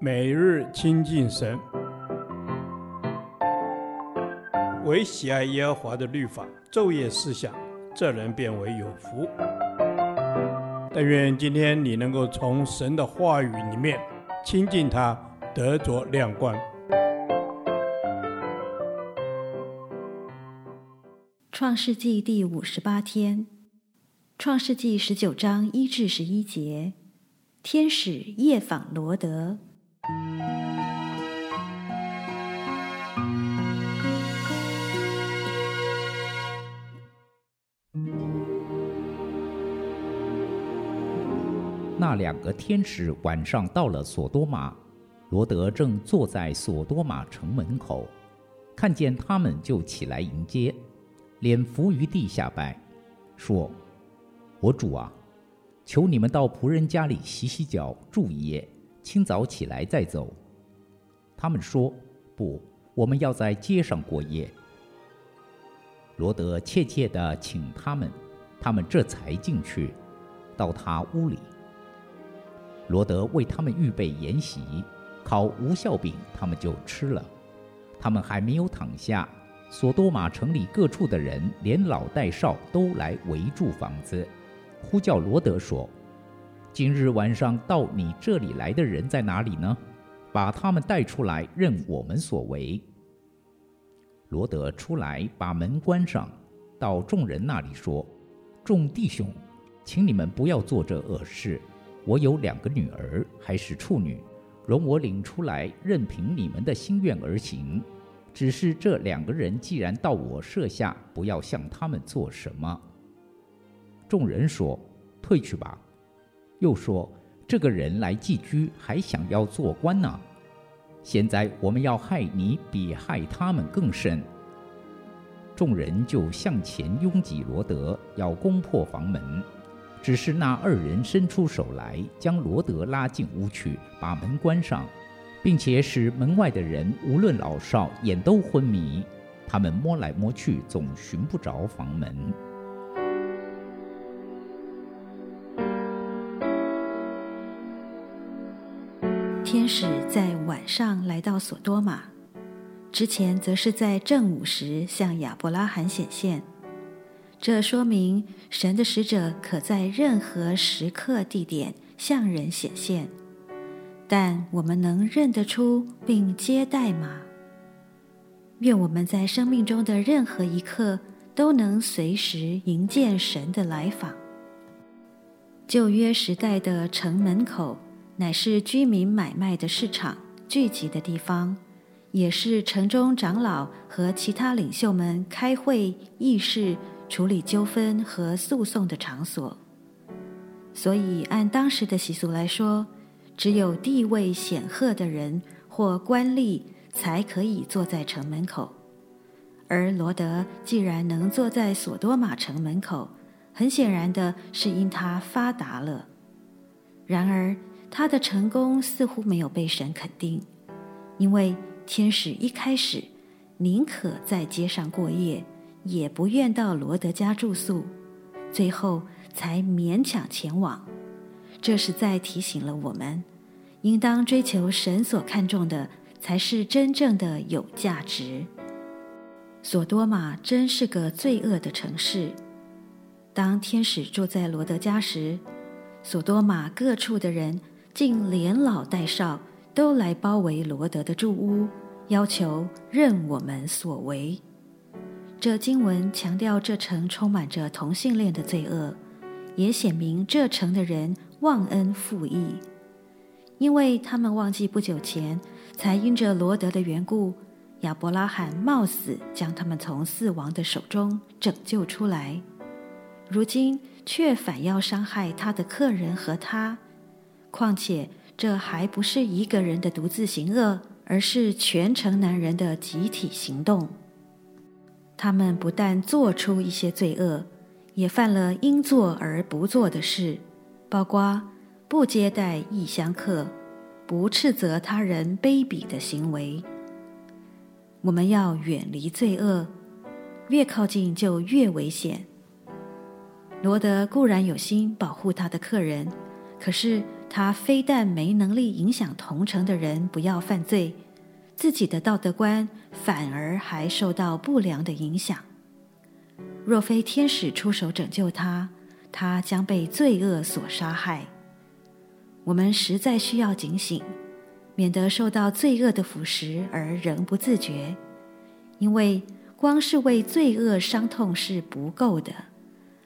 每日亲近神，唯喜爱耶和华的律法，昼夜思想，这人便为有福。但愿今天你能够从神的话语里面亲近他，得着亮光。创世纪第五十八天，创世纪十九章一至十一节，天使夜访罗德。那两个天使晚上到了索多玛，罗德正坐在索多玛城门口，看见他们就起来迎接，脸伏于地下拜，说：“我主啊，求你们到仆人家里洗洗脚，住一夜，清早起来再走。”他们说：“不，我们要在街上过夜。”罗德切切地请他们，他们这才进去，到他屋里。罗德为他们预备筵席，烤无酵饼，他们就吃了。他们还没有躺下，索多玛城里各处的人，连老带少，都来围住房子，呼叫罗德说：“今日晚上到你这里来的人在哪里呢？把他们带出来，任我们所为。”罗德出来，把门关上，到众人那里说：“众弟兄，请你们不要做这恶事。”我有两个女儿，还是处女，容我领出来，任凭你们的心愿而行。只是这两个人既然到我舍下，不要向他们做什么。众人说：“退去吧。”又说：“这个人来寄居，还想要做官呢。现在我们要害你，比害他们更甚。”众人就向前拥挤罗德，要攻破房门。只是那二人伸出手来，将罗德拉进屋去，把门关上，并且使门外的人无论老少，眼都昏迷。他们摸来摸去，总寻不着房门。天使在晚上来到索多玛，之前则是在正午时向亚伯拉罕显现。这说明神的使者可在任何时刻、地点向人显现，但我们能认得出并接待吗？愿我们在生命中的任何一刻都能随时迎见神的来访。旧约时代的城门口乃是居民买卖的市场聚集的地方，也是城中长老和其他领袖们开会议事。处理纠纷和诉讼的场所，所以按当时的习俗来说，只有地位显赫的人或官吏才可以坐在城门口。而罗德既然能坐在索多玛城门口，很显然的是因他发达了。然而他的成功似乎没有被神肯定，因为天使一开始宁可在街上过夜。也不愿到罗德家住宿，最后才勉强前往。这是在提醒了我们，应当追求神所看重的，才是真正的有价值。索多玛真是个罪恶的城市。当天使住在罗德家时，索多玛各处的人竟连老带少都来包围罗德的住屋，要求任我们所为。这经文强调这城充满着同性恋的罪恶，也显明这城的人忘恩负义，因为他们忘记不久前才因着罗德的缘故，亚伯拉罕冒死将他们从四王的手中拯救出来，如今却反要伤害他的客人和他。况且这还不是一个人的独自行恶，而是全城男人的集体行动。他们不但做出一些罪恶，也犯了应做而不做的事，包括不接待异乡客、不斥责他人卑鄙的行为。我们要远离罪恶，越靠近就越危险。罗德固然有心保护他的客人，可是他非但没能力影响同城的人不要犯罪，自己的道德观反而还受到不良的影响。若非天使出手拯救他，他将被罪恶所杀害。我们实在需要警醒，免得受到罪恶的腐蚀而仍不自觉，因为光是为罪恶伤痛是不够的，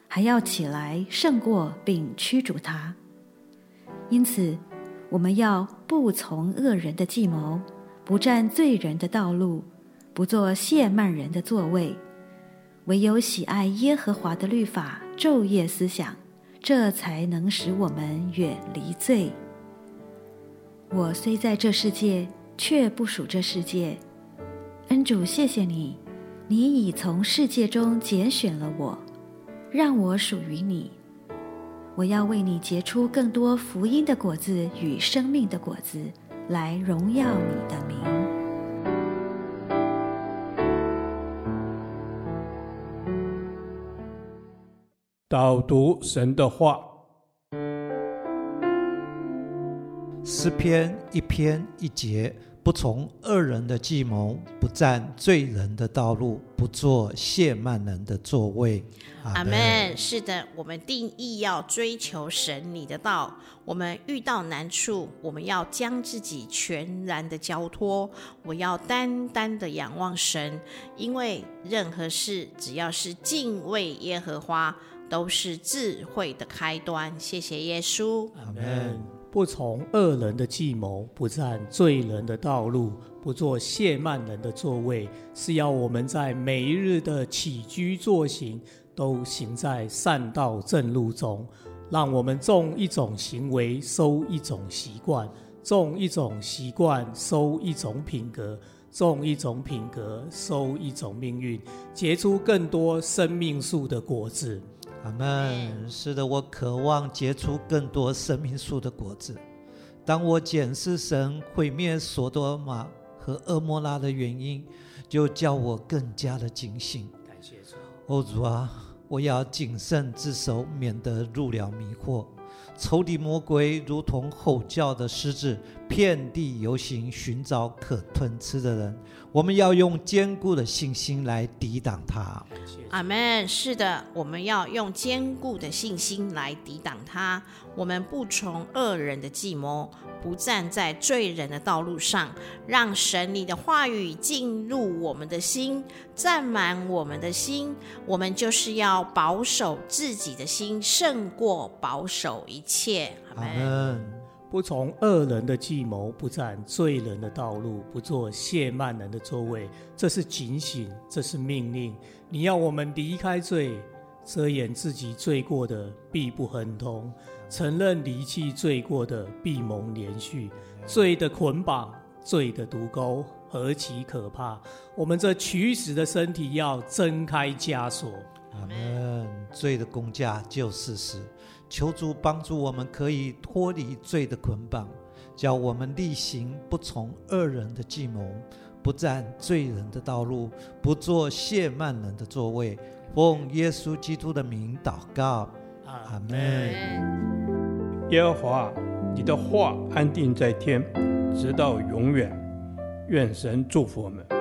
还要起来胜过并驱逐它。因此，我们要不从恶人的计谋，不占罪人的道路，不做亵慢人的座位，唯有喜爱耶和华的律法，昼夜思想，这才能使我们远离罪。我虽在这世界，却不属这世界。恩主，谢谢你，你已从世界中拣选了我，让我属于你。我要为你结出更多福音的果子与生命的果子，来荣耀你的名。导读神的话，诗篇一篇一节。不从恶人的计谋，不占罪人的道路，不做亵慢人的座位。阿门。是的，我们定义要追求神你的道。我们遇到难处，我们要将自己全然的交托。我要单单的仰望神，因为任何事只要是敬畏耶和华，都是智慧的开端。谢谢耶稣。阿门。不从恶人的计谋，不占罪人的道路，不做亵慢人的座位，是要我们在每一日的起居坐行，都行在善道正路中。让我们种一种行为，收一种习惯；种一种习惯，收一种品格；种一种品格，收一种命运，结出更多生命树的果子。阿门。是的，我渴望结出更多生命树的果子。当我检视神毁灭索多玛和蛾摩拉的原因，就叫我更加的警醒。感谢主。哦主啊，我要谨慎自守，免得入了迷惑。仇敌魔鬼如同吼叫的狮子，遍地游行，寻找可吞吃的人。我们要用坚固的信心来抵挡他。阿门。是的，我们要用坚固的信心来抵挡他。我们不从恶人的计谋，不站在罪人的道路上，让神你的话语进入我们的心，占满我们的心。我们就是要保守自己的心，胜过保守一切。阿门。不从恶人的计谋，不占罪人的道路，不做亵慢人的座位，这是警醒，这是命令。你要我们离开罪，遮掩自己罪过的，必不亨通；承认离弃罪过的，必蒙怜恤。罪的捆绑，罪的毒钩，何其可怕！我们这取死的身体要挣开枷锁。阿门。罪的工价就是死。求主帮助我们，可以脱离罪的捆绑，叫我们力行不从恶人的计谋，不占罪人的道路，不做亵慢人的座位。奉耶稣基督的名祷告，阿门。耶和华，你的话安定在天，直到永远。愿神祝福我们。